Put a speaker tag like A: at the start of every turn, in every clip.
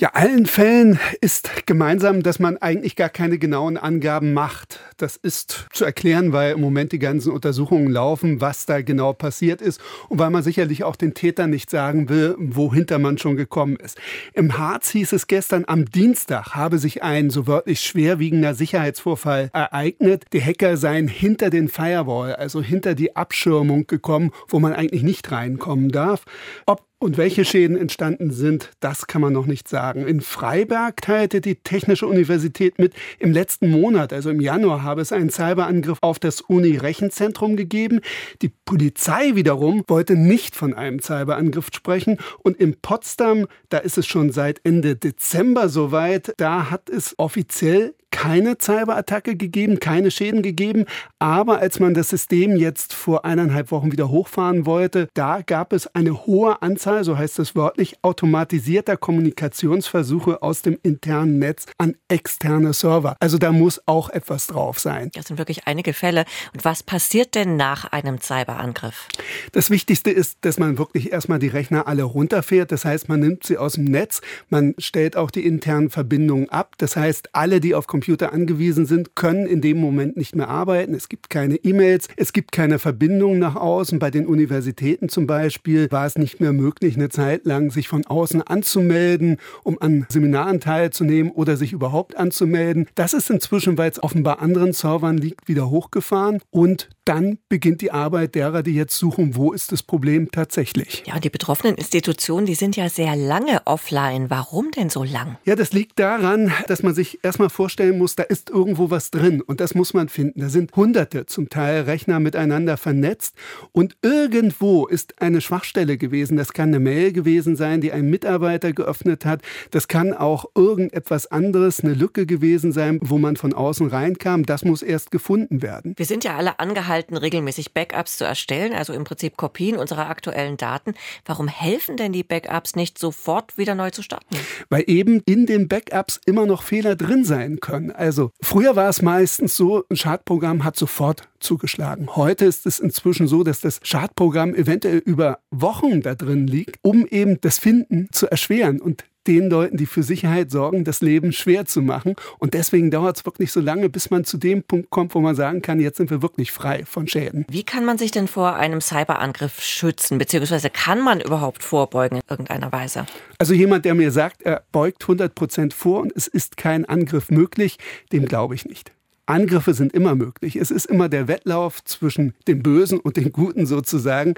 A: Ja, allen Fällen ist gemeinsam, dass man eigentlich gar keine genauen Angaben macht. Das ist zu erklären, weil im Moment die ganzen Untersuchungen laufen, was da genau passiert ist und weil man sicherlich auch den Tätern nicht sagen will, wohinter man schon gekommen ist. Im Harz hieß es gestern, am Dienstag habe sich ein so wörtlich schwerwiegender Sicherheitsvorfall ereignet. Die Hacker seien hinter den Firewall, also hinter die Abschirmung gekommen, wo man eigentlich nicht reinkommen darf. Ob und welche Schäden entstanden sind, das kann man noch nicht sagen. In Freiberg teilte die Technische Universität mit, im letzten Monat, also im Januar, habe es einen Cyberangriff auf das Uni-Rechenzentrum gegeben. Die Polizei wiederum wollte nicht von einem Cyberangriff sprechen. Und in Potsdam, da ist es schon seit Ende Dezember soweit, da hat es offiziell keine Cyberattacke gegeben, keine Schäden gegeben. Aber als man das System jetzt vor eineinhalb Wochen wieder hochfahren wollte, da gab es eine hohe Anzahl, so heißt es wörtlich, automatisierter Kommunikationsversuche aus dem internen Netz an externe Server. Also da muss auch etwas drauf sein.
B: Das sind wirklich einige Fälle. Und was passiert denn nach einem Cyberangriff?
A: Das Wichtigste ist, dass man wirklich erstmal die Rechner alle runterfährt. Das heißt, man nimmt sie aus dem Netz, man stellt auch die internen Verbindungen ab. Das heißt, alle, die auf Computer Computer angewiesen sind, können in dem Moment nicht mehr arbeiten. Es gibt keine E-Mails, es gibt keine Verbindung nach außen. Bei den Universitäten zum Beispiel war es nicht mehr möglich, eine Zeit lang sich von außen anzumelden, um an Seminaren teilzunehmen oder sich überhaupt anzumelden. Das ist inzwischen, weil es offenbar anderen Servern liegt, wieder hochgefahren und dann beginnt die Arbeit derer, die jetzt suchen, wo ist das Problem tatsächlich.
B: Ja, die betroffenen Institutionen, die sind ja sehr lange offline. Warum denn so lang?
A: Ja, das liegt daran, dass man sich erstmal vorstellen muss, da ist irgendwo was drin und das muss man finden. Da sind hunderte zum Teil Rechner miteinander vernetzt und irgendwo ist eine Schwachstelle gewesen. Das kann eine Mail gewesen sein, die ein Mitarbeiter geöffnet hat. Das kann auch irgendetwas anderes, eine Lücke gewesen sein, wo man von außen reinkam. Das muss erst gefunden werden.
B: Wir sind ja alle angehalten, halten, regelmäßig Backups zu erstellen, also im Prinzip Kopien unserer aktuellen Daten. Warum helfen denn die Backups nicht sofort wieder neu zu starten?
A: Weil eben in den Backups immer noch Fehler drin sein können. Also früher war es meistens so, ein Schadprogramm hat sofort zugeschlagen. Heute ist es inzwischen so, dass das Schadprogramm eventuell über Wochen da drin liegt, um eben das Finden zu erschweren. Und den Leuten, die für Sicherheit sorgen, das Leben schwer zu machen. Und deswegen dauert es wirklich so lange, bis man zu dem Punkt kommt, wo man sagen kann, jetzt sind wir wirklich frei von Schäden.
B: Wie kann man sich denn vor einem Cyberangriff schützen? Beziehungsweise kann man überhaupt vorbeugen in irgendeiner Weise?
A: Also jemand, der mir sagt, er beugt 100 Prozent vor und es ist kein Angriff möglich, dem glaube ich nicht. Angriffe sind immer möglich. Es ist immer der Wettlauf zwischen dem Bösen und dem Guten sozusagen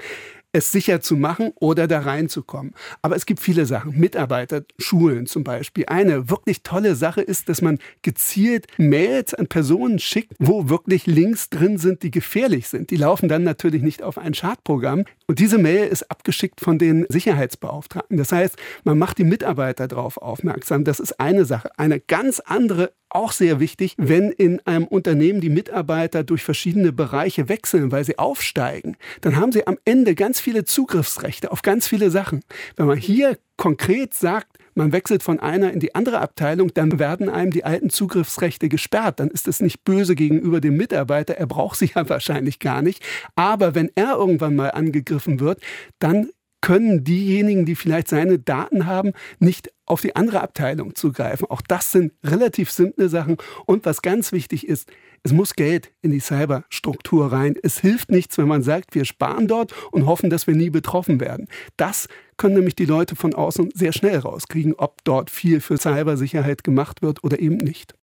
A: es sicher zu machen oder da reinzukommen. Aber es gibt viele Sachen. Mitarbeiter, Schulen zum Beispiel. Eine wirklich tolle Sache ist, dass man gezielt Mails an Personen schickt, wo wirklich Links drin sind, die gefährlich sind. Die laufen dann natürlich nicht auf ein Schadprogramm. Und diese Mail ist abgeschickt von den Sicherheitsbeauftragten. Das heißt, man macht die Mitarbeiter darauf aufmerksam. Das ist eine Sache. Eine ganz andere auch sehr wichtig, wenn in einem Unternehmen die Mitarbeiter durch verschiedene Bereiche wechseln, weil sie aufsteigen, dann haben sie am Ende ganz viele Zugriffsrechte auf ganz viele Sachen. Wenn man hier konkret sagt, man wechselt von einer in die andere Abteilung, dann werden einem die alten Zugriffsrechte gesperrt. Dann ist es nicht böse gegenüber dem Mitarbeiter, er braucht sie ja wahrscheinlich gar nicht. Aber wenn er irgendwann mal angegriffen wird, dann können diejenigen, die vielleicht seine Daten haben, nicht auf die andere Abteilung zugreifen. Auch das sind relativ simple Sachen. Und was ganz wichtig ist, es muss Geld in die Cyberstruktur rein. Es hilft nichts, wenn man sagt, wir sparen dort und hoffen, dass wir nie betroffen werden. Das können nämlich die Leute von außen sehr schnell rauskriegen, ob dort viel für Cybersicherheit gemacht wird oder eben nicht.